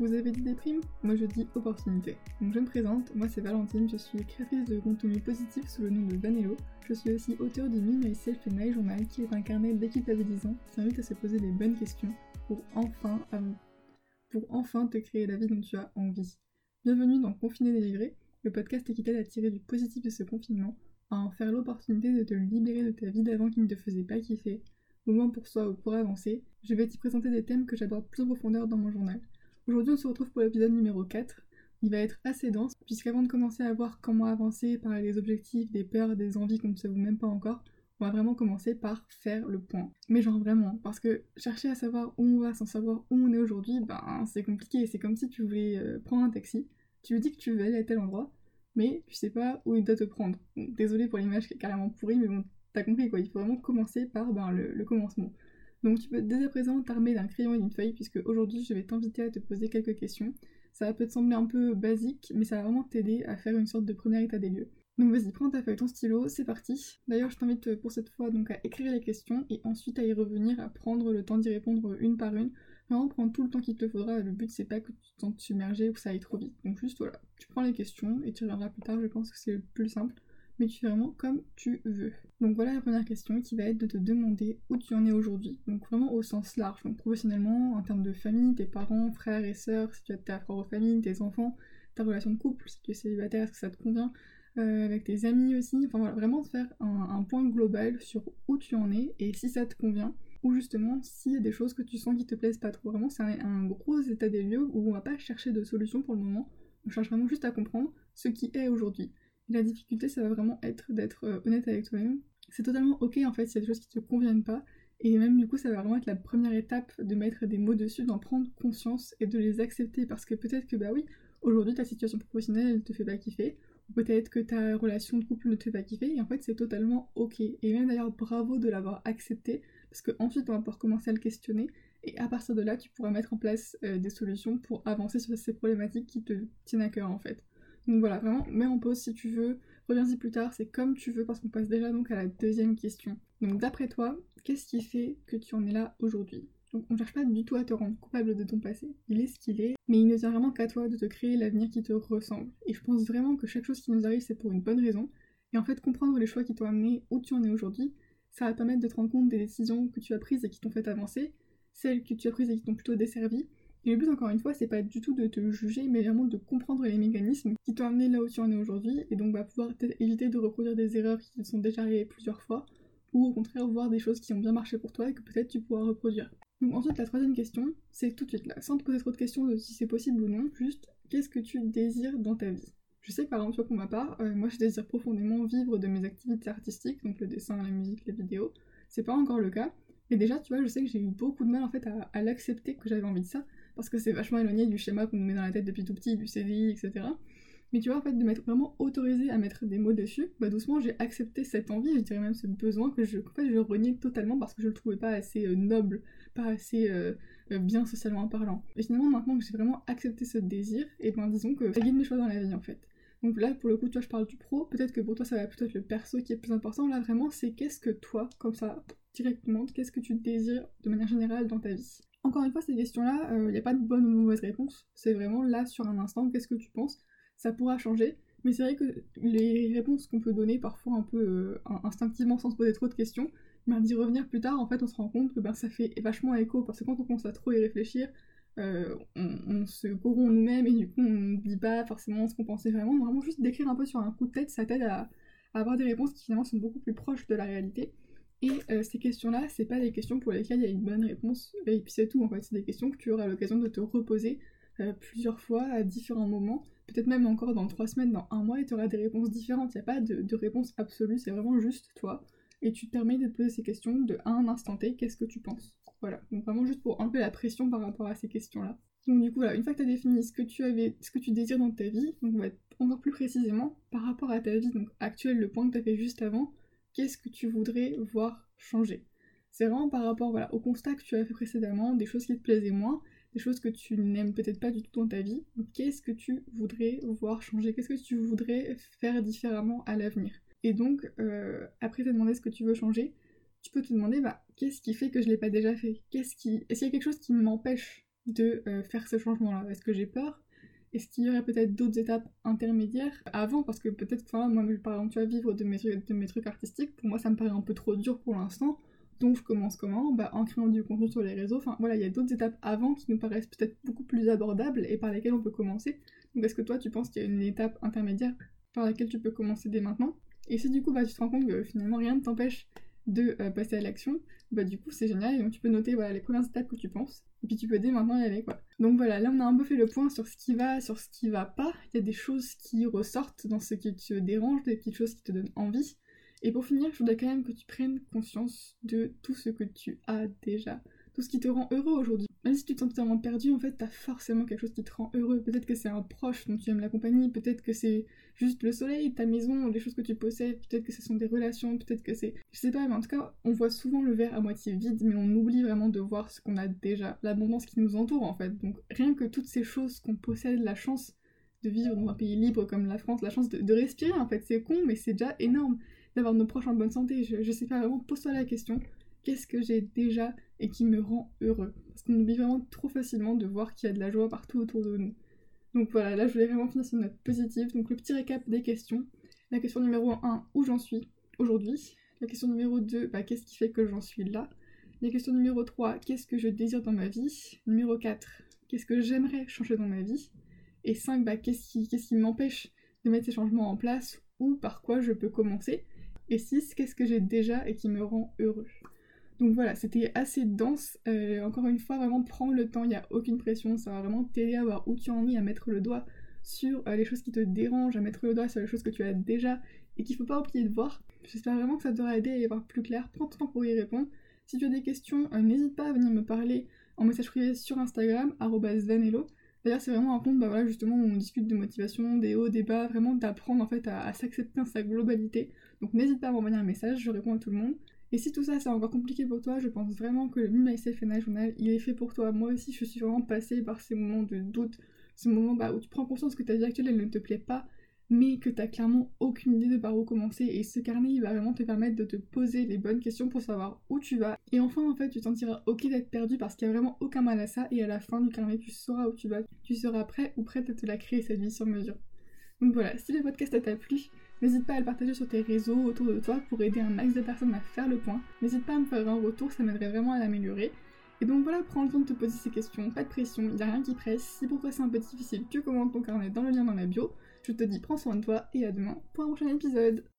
Vous avez dit des primes Moi je dis opportunité. Donc je me présente, moi c'est Valentine, je suis créatrice de contenu positif sous le nom de Vanello. Je suis aussi auteur du Me, Myself et My Journal qui est un carnet d'équitabilisant qui à se poser des bonnes questions pour enfin, pour enfin te créer la vie dont tu as envie. Bienvenue dans Confiné délivré, le podcast qui t'aide à tirer du positif de ce confinement, à en faire l'opportunité de te libérer de ta vie d'avant qui ne te faisait pas kiffer, au moins pour soi ou pour avancer. Je vais t'y présenter des thèmes que j'aborde plus en profondeur dans mon journal. Aujourd'hui, on se retrouve pour l'épisode numéro 4. Il va être assez dense, puisqu'avant de commencer à voir comment avancer, parler des objectifs, des peurs, des envies qu'on ne sait même pas encore, on va vraiment commencer par faire le point. Mais genre vraiment, parce que chercher à savoir où on va sans savoir où on est aujourd'hui, ben c'est compliqué. C'est comme si tu voulais euh, prendre un taxi, tu lui dis que tu veux aller à tel endroit, mais tu sais pas où il doit te prendre. désolé pour l'image qui est carrément pourrie, mais bon, t'as compris quoi. Il faut vraiment commencer par ben, le commencement. Donc tu peux dès à présent t'armer d'un crayon et d'une feuille puisque aujourd'hui je vais t'inviter à te poser quelques questions. Ça peut te sembler un peu basique, mais ça va vraiment t'aider à faire une sorte de premier état des lieux. Donc vas-y, prends ta feuille, ton stylo, c'est parti. D'ailleurs, je t'invite pour cette fois donc à écrire les questions et ensuite à y revenir, à prendre le temps d'y répondre une par une. Vraiment prendre tout le temps qu'il te faudra, le but c'est pas que tu te sentes submergé ou que ça aille trop vite. Donc juste voilà, tu prends les questions et tu reviendras plus tard, je pense que c'est le plus simple mais tu fais vraiment comme tu veux. Donc voilà la première question qui va être de te demander où tu en es aujourd'hui. Donc vraiment au sens large, donc professionnellement, en termes de famille, tes parents, frères et sœurs, si tu as ta propre famille, tes enfants, ta relation de couple, si tu es célibataire, est-ce que ça te convient, euh, avec tes amis aussi, enfin voilà, vraiment te faire un, point global sur où tu en es et si ça te convient, ou justement s'il y a des choses que tu sens qui te plaisent pas trop. Vraiment c'est un, un gros état des lieux où on va pas chercher de solution pour le moment, on cherche vraiment juste à comprendre ce qui est aujourd'hui. La difficulté, ça va vraiment être d'être euh, honnête avec toi-même. C'est totalement ok en fait s'il y a des choses qui te conviennent pas. Et même du coup, ça va vraiment être la première étape de mettre des mots dessus, d'en prendre conscience et de les accepter. Parce que peut-être que bah oui, aujourd'hui ta situation professionnelle elle te fait pas kiffer. Ou peut-être que ta relation de couple ne te fait pas kiffer. Et en fait, c'est totalement ok. Et même d'ailleurs, bravo de l'avoir accepté. Parce qu'ensuite, on va pouvoir commencer à le questionner. Et à partir de là, tu pourras mettre en place euh, des solutions pour avancer sur ces problématiques qui te tiennent à cœur en fait. Donc voilà, vraiment, mets en pause si tu veux, reviens-y plus tard, c'est comme tu veux parce qu'on passe déjà donc à la deuxième question. Donc d'après toi, qu'est-ce qui fait que tu en es là aujourd'hui? Donc on cherche pas du tout à te rendre coupable de ton passé, il est ce qu'il est, mais il ne tient vraiment qu'à toi de te créer l'avenir qui te ressemble. Et je pense vraiment que chaque chose qui nous arrive c'est pour une bonne raison, et en fait comprendre les choix qui t'ont amené où tu en es aujourd'hui, ça va permettre de te rendre compte des décisions que tu as prises et qui t'ont fait avancer, celles que tu as prises et qui t'ont plutôt desservi, et le but, encore une fois, c'est pas du tout de te juger, mais vraiment de comprendre les mécanismes qui t'ont amené là où tu en es aujourd'hui, et donc bah, pouvoir éviter de reproduire des erreurs qui te sont déjà arrivées plusieurs fois, ou au contraire voir des choses qui ont bien marché pour toi et que peut-être tu pourras reproduire. Donc ensuite, la troisième question, c'est tout de suite là, sans te poser trop de questions de si c'est possible ou non, juste qu'est-ce que tu désires dans ta vie? Je sais que par exemple, pour ma part, euh, moi je désire profondément vivre de mes activités artistiques, donc le dessin, la musique, les vidéos. C'est pas encore le cas. Et déjà, tu vois, je sais que j'ai eu beaucoup de mal en fait à l'accepter que j'avais envie de ça parce que c'est vachement éloigné du schéma qu'on nous met dans la tête depuis tout petit, du CDI, etc. Mais tu vois, en fait, de m'être vraiment autorisé à mettre des mots dessus, bah doucement j'ai accepté cette envie, je dirais même ce besoin que je, en fait, je reniais totalement parce que je le trouvais pas assez euh, noble, pas assez euh, euh, bien socialement parlant. Et finalement, maintenant que j'ai vraiment accepté ce désir, et ben disons que ça guide mes choix dans la vie en fait. Donc là, pour le coup, tu vois, je parle du pro, peut-être que pour toi ça va plutôt être le perso qui est plus important. Là, vraiment, c'est qu'est-ce que toi, comme ça, directement, qu'est-ce que tu désires de manière générale dans ta vie? Encore une fois, ces questions-là, il euh, n'y a pas de bonne ou mauvaise réponse. C'est vraiment là, sur un instant, qu'est-ce que tu penses? Ça pourra changer. Mais c'est vrai que les réponses qu'on peut donner parfois un peu euh, instinctivement sans se poser trop de questions, ben, d'y revenir plus tard, en fait, on se rend compte que ben, ça fait vachement écho. Parce que quand on commence à trop y réfléchir, euh, on, se corrompt nous-mêmes et du coup, on ne dit pas forcément ce qu'on pensait vraiment. Vraiment, juste d'écrire un peu sur un coup de tête, ça t'aide à avoir des réponses qui finalement sont beaucoup plus proches de la réalité. Et euh, ces questions-là, c'est pas des questions pour lesquelles il y a une bonne réponse, et puis c'est tout en fait, c'est des questions que tu auras l'occasion de te reposer euh, plusieurs fois à différents moments, peut-être même encore dans trois semaines, dans un mois, et tu auras des réponses différentes. Il n'y a pas de, réponse absolue, c'est vraiment juste toi, et tu te permets de te poser ces questions de un instant T, qu'est-ce que tu penses? Voilà, donc vraiment juste pour enlever la pression par rapport à ces questions-là. Donc du coup, voilà, une fois que tu as défini ce que tu avais, ce que tu désires dans ta vie, donc on va être encore plus précisément par rapport à ta vie donc actuelle, le point que tu as fait juste avant, qu'est-ce que tu voudrais voir changer? C'est vraiment par rapport voilà, au constat que tu as fait précédemment, des choses qui te plaisaient moins, des choses que tu n'aimes peut-être pas du tout dans ta vie. Qu'est-ce que tu voudrais voir changer? Qu'est-ce que tu voudrais faire différemment à l'avenir? Et donc, euh, après te demander ce que tu veux changer, tu peux te demander bah, qu'est-ce qui fait que je l'ai pas déjà fait? Qu'est-ce qui... Est-ce qu'il y a quelque chose qui m'empêche de euh, faire ce changement-là? Est-ce que j'ai peur? Est-ce qu'il y aurait peut-être d'autres étapes intermédiaires avant? Parce que peut-être, enfin, moi, par exemple, tu vas vivre de mes, trucs artistiques, pour moi, ça me paraît un peu trop dur pour l'instant. Donc, je commence comment? Bah, En créant du contenu sur les réseaux. Enfin, voilà, il y a d'autres étapes avant qui nous paraissent peut-être beaucoup plus abordables et par lesquelles on peut commencer. Donc, est-ce que toi, tu penses qu'il y a une étape intermédiaire par laquelle tu peux commencer dès maintenant? Et si du coup, bah, tu te rends compte que finalement, rien ne t'empêche de euh, passer à l'action, bah du coup c'est génial, et donc tu peux noter voilà, les premières étapes que tu penses, et puis tu peux dès maintenant y aller quoi. Donc voilà, là on a un peu fait le point sur ce qui va, sur ce qui va pas, il y a des choses qui ressortent dans ce qui te dérange, des petites choses qui te donnent envie, et pour finir, je voudrais quand même que tu prennes conscience de tout ce que tu as déjà, tout ce qui te rend heureux aujourd'hui. Même si tu te sens totalement perdu, en fait, t'as forcément quelque chose qui te rend heureux. Peut-être que c'est un proche dont tu aimes la compagnie, peut-être que c'est juste le soleil, ta maison, les choses que tu possèdes, peut-être que ce sont des relations, peut-être que c'est... Je sais pas, mais en tout cas, on voit souvent le verre à moitié vide, mais on oublie vraiment de voir ce qu'on a déjà, l'abondance qui nous entoure en fait. Donc rien que toutes ces choses qu'on possède, la chance de vivre dans un pays libre comme la France, la chance de, respirer en fait, c'est con, mais c'est déjà énorme d'avoir nos proches en bonne santé. Je, je sais pas vraiment, pose-toi la question qu'est-ce que j'ai déjà et qui me rend heureux. Parce qu'on oublie vraiment trop facilement de voir qu'il y a de la joie partout autour de nous. Donc voilà, là je voulais vraiment finir sur une note positive. Donc le petit récap des questions. La question numéro 1, où j'en suis aujourd'hui? La question numéro 2, bah, qu'est-ce qui fait que j'en suis là? La question numéro 3, qu'est-ce que je désire dans ma vie? Numéro 4, qu'est-ce que j'aimerais changer dans ma vie? Et 5, bah, qu'est-ce qui, qui m'empêche de mettre ces changements en place? Ou par quoi je peux commencer? Et 6, qu'est-ce que j'ai déjà et qui me rend heureux? Donc voilà, c'était assez dense. Euh, encore une fois, vraiment prends le temps, il n'y a aucune pression, ça va vraiment t'aider à voir où tu en es, à mettre le doigt sur euh, les choses qui te dérangent, à mettre le doigt sur les choses que tu as déjà et qu'il ne faut pas oublier de voir. J'espère vraiment que ça t'aura aidé à y voir plus clair. Prends ton temps pour y répondre. Si tu as des questions, euh, n'hésite pas à venir me parler en message privé sur Instagram, vanello. D'ailleurs, c'est vraiment un compte bah voilà, justement où on discute de motivation, des hauts, des bas, vraiment d'apprendre en fait à, à s'accepter dans sa globalité. Donc n'hésite pas à m'envoyer un message, je réponds à tout le monde. Et si tout ça c'est encore compliqué pour toi, je pense vraiment que le Me Myself and Journal, il est fait pour toi. Moi aussi, je suis vraiment passée par ces moments de doute, ces moments bah, où tu prends conscience que ta vie actuelle elle ne te plaît pas, mais que t'as clairement aucune idée de par où commencer. Et ce carnet, il va vraiment te permettre de te poser les bonnes questions pour savoir où tu vas. Et enfin, en fait, tu te sentiras ok d'être perdu parce qu'il n'y a vraiment aucun mal à ça. Et à la fin du carnet, tu sauras où tu vas. Tu seras prêt ou prête à te la créer cette vie sur mesure. Donc voilà, si le podcast t'a plu, N'hésite pas à le partager sur tes réseaux autour de toi pour aider un max de personnes à faire le point. N'hésite pas à me faire un retour, ça m'aiderait vraiment à l'améliorer. Et donc voilà, prends le temps de te poser ces questions, pas de pression, il n'y a rien qui presse. Si pour toi c'est un peu difficile, tu commentes ton carnet dans le lien dans la bio. Je te dis prends soin de toi et à demain pour un prochain épisode.